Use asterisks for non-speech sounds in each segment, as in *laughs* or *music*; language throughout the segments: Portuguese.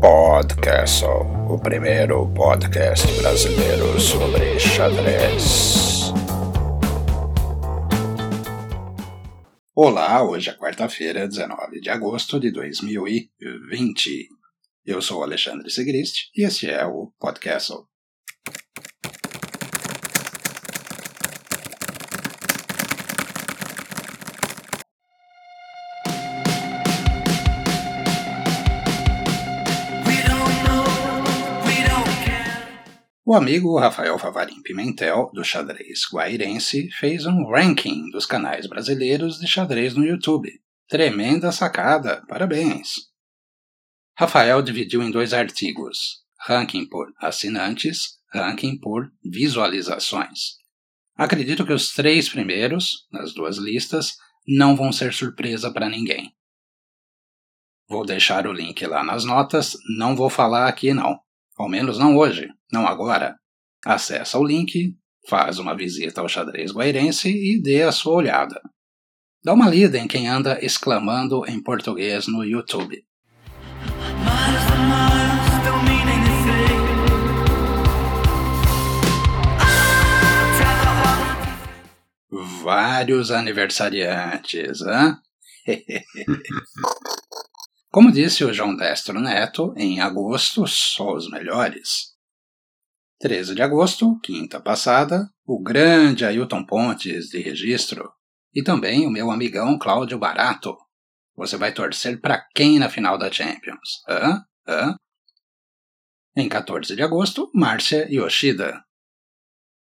Podcastle, o primeiro podcast brasileiro sobre xadrez. Olá, hoje é quarta-feira, 19 de agosto de 2020. Eu sou Alexandre Segrist e este é o Podcastle. O amigo Rafael Favarim Pimentel, do xadrez guairense, fez um ranking dos canais brasileiros de xadrez no YouTube. Tremenda sacada, parabéns! Rafael dividiu em dois artigos: ranking por assinantes, ranking por visualizações. Acredito que os três primeiros, nas duas listas, não vão ser surpresa para ninguém. Vou deixar o link lá nas notas, não vou falar aqui não. Ao menos não hoje, não agora. Acesse o link, faz uma visita ao xadrez guairense e dê a sua olhada. Dá uma lida em quem anda exclamando em português no YouTube. Vários aniversariantes, hã? *laughs* Como disse o João Destro Neto, em agosto só os melhores. 13 de agosto, quinta passada, o grande Ailton Pontes de registro e também o meu amigão Cláudio Barato. Você vai torcer para quem na final da Champions? Hã? Hã? Em 14 de agosto, Márcia Yoshida.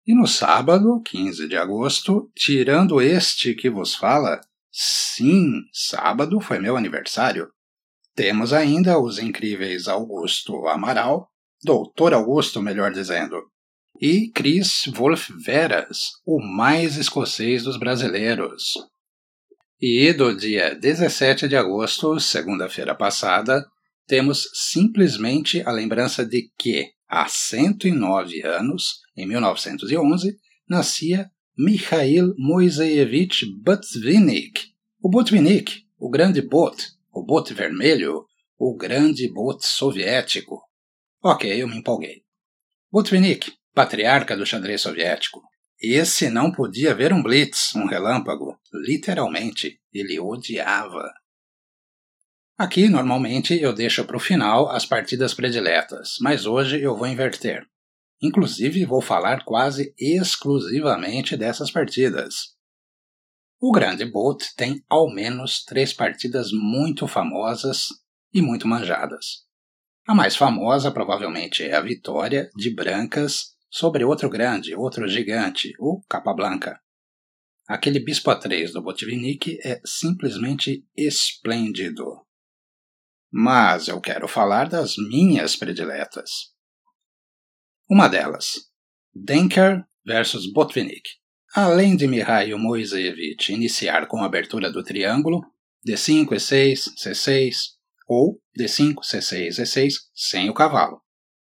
E no sábado, 15 de agosto, tirando este que vos fala, sim, sábado foi meu aniversário. Temos ainda os incríveis Augusto Amaral, Doutor Augusto, melhor dizendo, e Chris Wolf Veras, o mais escocês dos brasileiros. E do dia 17 de agosto, segunda-feira passada, temos simplesmente a lembrança de que, há 109 anos, em 1911, nascia Mikhail Moiseyevich Botvinnik, o Botvinnik, o grande Bot, o bote vermelho, o grande bote soviético. Ok, eu me empolguei. Botvinnik, patriarca do xadrez soviético. Esse não podia ver um blitz, um relâmpago. Literalmente, ele odiava. Aqui, normalmente, eu deixo para o final as partidas prediletas, mas hoje eu vou inverter. Inclusive, vou falar quase exclusivamente dessas partidas. O Grande Bolt tem ao menos três partidas muito famosas e muito manjadas. A mais famosa provavelmente é a vitória de Brancas sobre outro grande, outro gigante, o Capablanca. Aquele bispo A3 do Botvinnik é simplesmente esplêndido. Mas eu quero falar das minhas prediletas. Uma delas, Denker versus Botvinnik. Além de Mihail Moiseyevich iniciar com a abertura do triângulo, D5, E6, C6, ou D5, C6, E6, sem o cavalo.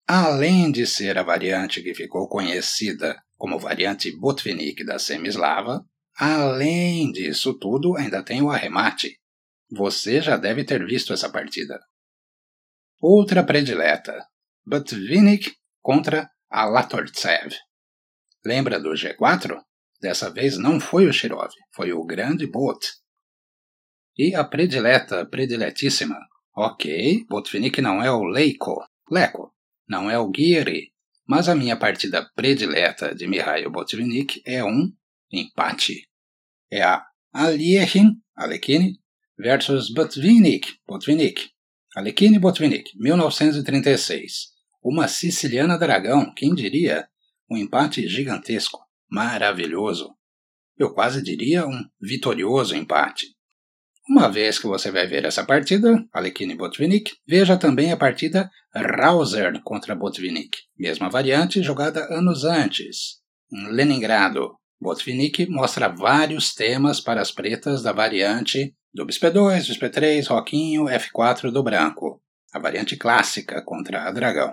Além de ser a variante que ficou conhecida como variante Botvinnik da semislava, além disso tudo, ainda tem o arremate. Você já deve ter visto essa partida. Outra predileta, Botvinnik contra Alatortsev. Lembra do G4? Dessa vez não foi o Shirov, foi o grande Bot. E a predileta, prediletíssima. Ok, Botvinnik não é o Leiko, Leco, não é o Giri, mas a minha partida predileta de Mihail Botvinnik é um empate. É a Aliehin, Alekine, versus Botvinnik, Botvinnik. Alekine Botvinnik, 1936. Uma siciliana dragão, quem diria? Um empate gigantesco maravilhoso. Eu quase diria um vitorioso empate. Uma vez que você vai ver essa partida, Alekhine Botvinnik, veja também a partida Rauser contra Botvinnik, mesma variante jogada anos antes. Em Leningrado, Botvinnik mostra vários temas para as pretas da variante do Bispo 2 Bispo 3 Roquinho, F4 do branco, a variante clássica contra a dragão.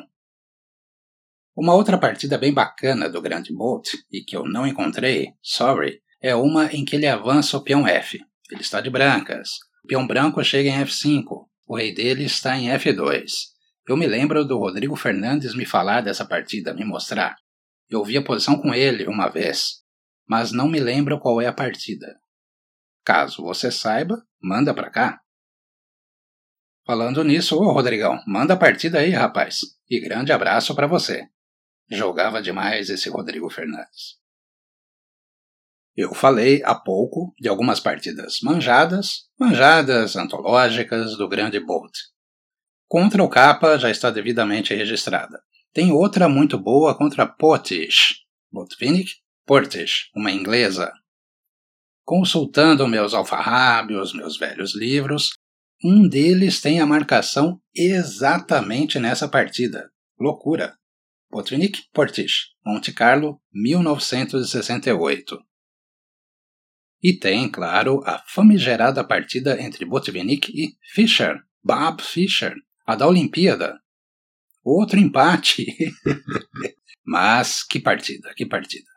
Uma outra partida bem bacana do grande Bolt, e que eu não encontrei, sorry, é uma em que ele avança o peão F. Ele está de brancas. O peão branco chega em F5. O rei dele está em F2. Eu me lembro do Rodrigo Fernandes me falar dessa partida, me mostrar. Eu vi a posição com ele uma vez, mas não me lembro qual é a partida. Caso você saiba, manda pra cá. Falando nisso, ô Rodrigão, manda a partida aí, rapaz. E grande abraço para você. Jogava demais esse Rodrigo Fernandes. Eu falei há pouco de algumas partidas manjadas, manjadas antológicas do grande Bolt. Contra o Capa já está devidamente registrada. Tem outra muito boa contra Potish, Botvinnik Portish, uma inglesa. Consultando meus alfarrábios, meus velhos livros, um deles tem a marcação exatamente nessa partida. Loucura! Botvinnik Portish, Monte Carlo, 1968. E tem, claro, a famigerada partida entre Botvinnik e Fischer, Bob Fischer, a da Olimpíada. Outro empate! *laughs* Mas que partida, que partida.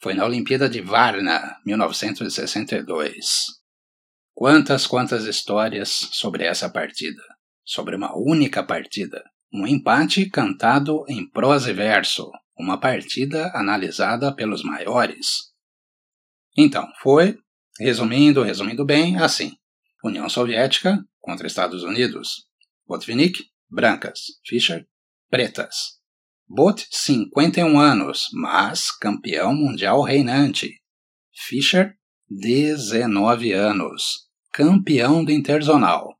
Foi na Olimpíada de Varna, 1962. Quantas, quantas histórias sobre essa partida. Sobre uma única partida. Um empate cantado em prosa e verso, uma partida analisada pelos maiores. Então, foi, resumindo, resumindo bem, assim: União Soviética contra Estados Unidos. Botvinnik, brancas. Fischer, pretas. Bot, 51 anos, mas campeão mundial reinante. Fischer, 19 anos, campeão do Interzonal.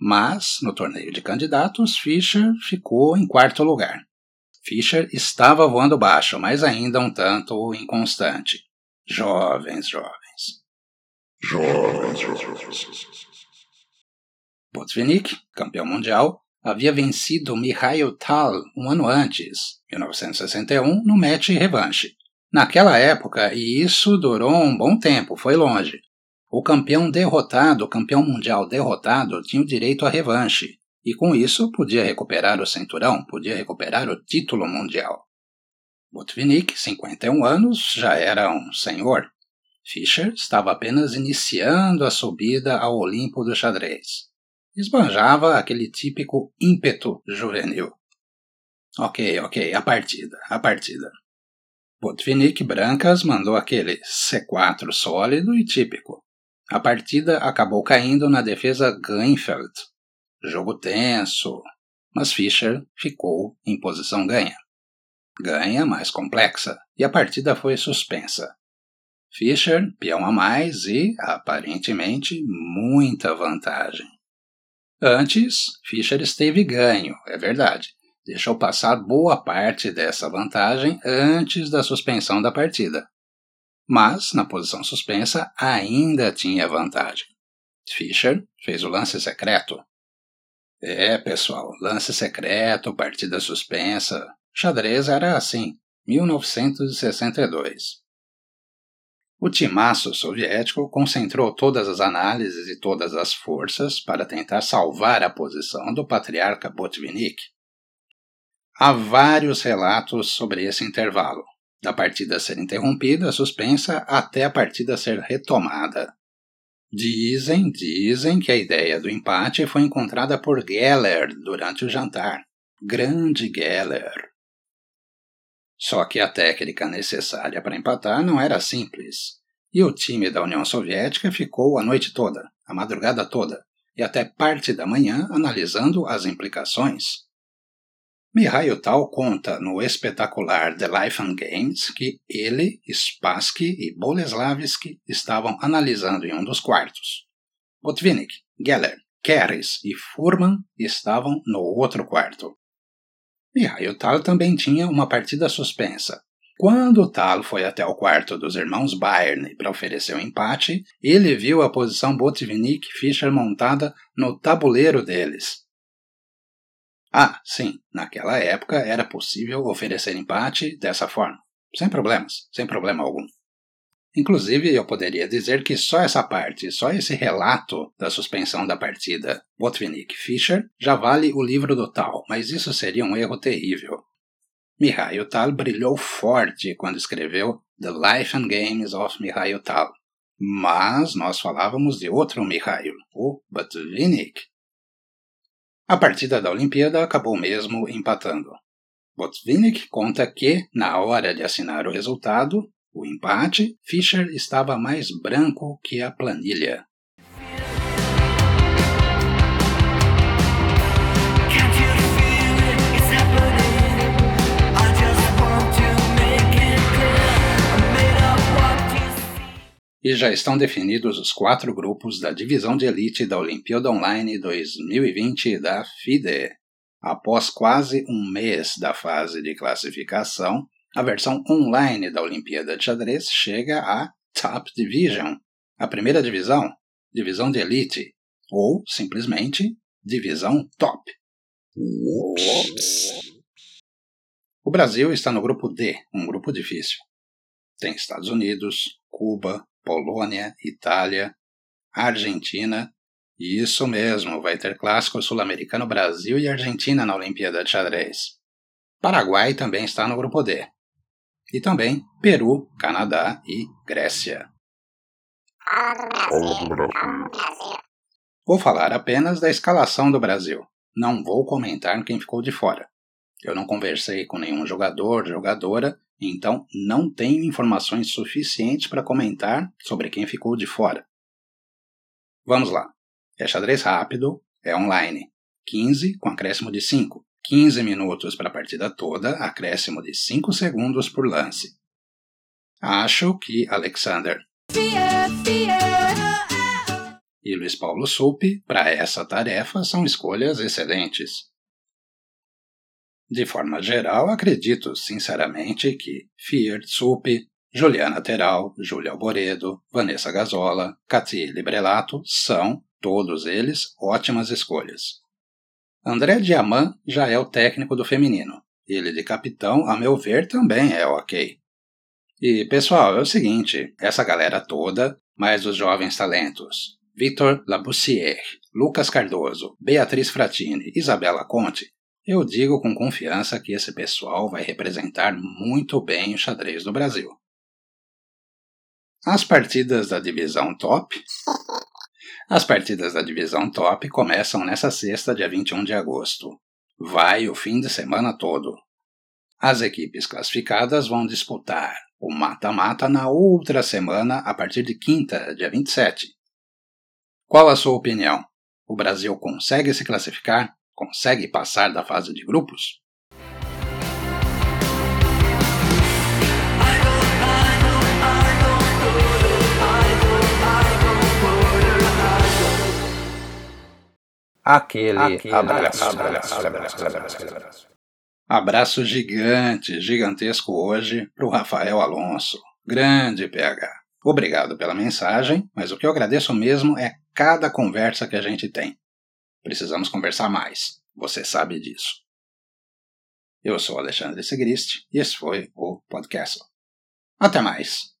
Mas, no torneio de candidatos, Fischer ficou em quarto lugar. Fischer estava voando baixo, mas ainda um tanto inconstante. Jovens, jovens. Jovens, jovens. Botvinnik, campeão mundial, havia vencido Mikhail Tal um ano antes, 1961, no match revanche. Naquela época, e isso durou um bom tempo, foi longe, o campeão derrotado, o campeão mundial derrotado, tinha o direito à revanche, e com isso podia recuperar o cinturão, podia recuperar o título mundial. Botvinnik, 51 anos, já era um senhor. Fischer estava apenas iniciando a subida ao Olimpo do xadrez. Esbanjava aquele típico ímpeto juvenil. Ok, ok, a partida, a partida. Botvinnik Brancas mandou aquele C4 sólido e típico. A partida acabou caindo na defesa Greenfeld. Jogo tenso, mas Fischer ficou em posição ganha. Ganha mais complexa, e a partida foi suspensa. Fischer, peão a mais e, aparentemente, muita vantagem. Antes, Fischer esteve ganho, é verdade. Deixou passar boa parte dessa vantagem antes da suspensão da partida mas na posição suspensa ainda tinha vantagem. Fischer fez o lance secreto. É, pessoal, lance secreto, partida suspensa. Xadrez era assim, 1962. O timaço soviético concentrou todas as análises e todas as forças para tentar salvar a posição do patriarca Botvinnik. Há vários relatos sobre esse intervalo, da partida ser interrompida, suspensa, até a partida ser retomada. Dizem, dizem que a ideia do empate foi encontrada por Geller durante o jantar. Grande Geller. Só que a técnica necessária para empatar não era simples. E o time da União Soviética ficou a noite toda, a madrugada toda, e até parte da manhã analisando as implicações. Mihail Tal conta no espetacular The Life and Games que ele, Spassky e Boleslavsky estavam analisando em um dos quartos. Botvinnik, Geller, Keres e Furman estavam no outro quarto. Mihail Tal também tinha uma partida suspensa. Quando Tal foi até o quarto dos irmãos Bayern para oferecer o um empate, ele viu a posição Botvinnik-Fischer montada no tabuleiro deles, ah, sim, naquela época era possível oferecer empate dessa forma, sem problemas, sem problema algum. Inclusive, eu poderia dizer que só essa parte, só esse relato da suspensão da partida Botvinnik-Fischer já vale o livro do tal, mas isso seria um erro terrível. Mihail Tal brilhou forte quando escreveu The Life and Games of Mihail Tal. Mas nós falávamos de outro Mihail, o Botvinnik. A partida da Olimpíada acabou mesmo empatando. Botvinnik conta que, na hora de assinar o resultado, o empate, Fischer estava mais branco que a planilha. E já estão definidos os quatro grupos da divisão de elite da Olimpíada Online 2020 da FIDE. Após quase um mês da fase de classificação, a versão online da Olimpíada de Xadrez chega à Top Division, a primeira divisão, divisão de elite, ou simplesmente divisão top. O Brasil está no grupo D, um grupo difícil. Tem Estados Unidos, Cuba, Polônia, Itália, Argentina. E isso mesmo, vai ter clássico sul-americano Brasil e Argentina na Olimpíada de Xadrez. Paraguai também está no grupo D. E também Peru, Canadá e Grécia. Vou falar apenas da escalação do Brasil. Não vou comentar quem ficou de fora. Eu não conversei com nenhum jogador, jogadora então não tenho informações suficientes para comentar sobre quem ficou de fora. Vamos lá. É xadrez rápido, é online. 15 com acréscimo de 5. 15 minutos para a partida toda, acréscimo de 5 segundos por lance. Acho que Alexander e Luiz Paulo Supi, para essa tarefa, são escolhas excelentes. De forma geral, acredito sinceramente que Fier Tsupi, Juliana Teral, Júlia Alboredo, Vanessa Gazola, Cati Librelato são, todos eles, ótimas escolhas. André Diamant já é o técnico do feminino. Ele de capitão, a meu ver, também é ok. E, pessoal, é o seguinte, essa galera toda, mais os jovens talentos, Victor Laboussière, Lucas Cardoso, Beatriz Fratini, Isabela Conte, eu digo com confiança que esse pessoal vai representar muito bem o xadrez do Brasil. As partidas da divisão top. As partidas da divisão top começam nessa sexta, dia 21 de agosto. Vai o fim de semana todo. As equipes classificadas vão disputar o mata-mata na outra semana, a partir de quinta, dia 27. Qual a sua opinião? O Brasil consegue se classificar? consegue passar da fase de grupos? Aquele, Aquele abraço, abraço, abraço, abraço, abraço gigante, gigantesco hoje para o Rafael Alonso. Grande PH. Obrigado pela mensagem, mas o que eu agradeço mesmo é cada conversa que a gente tem. Precisamos conversar mais. Você sabe disso. Eu sou Alexandre Segrist e esse foi o podcast. Até mais.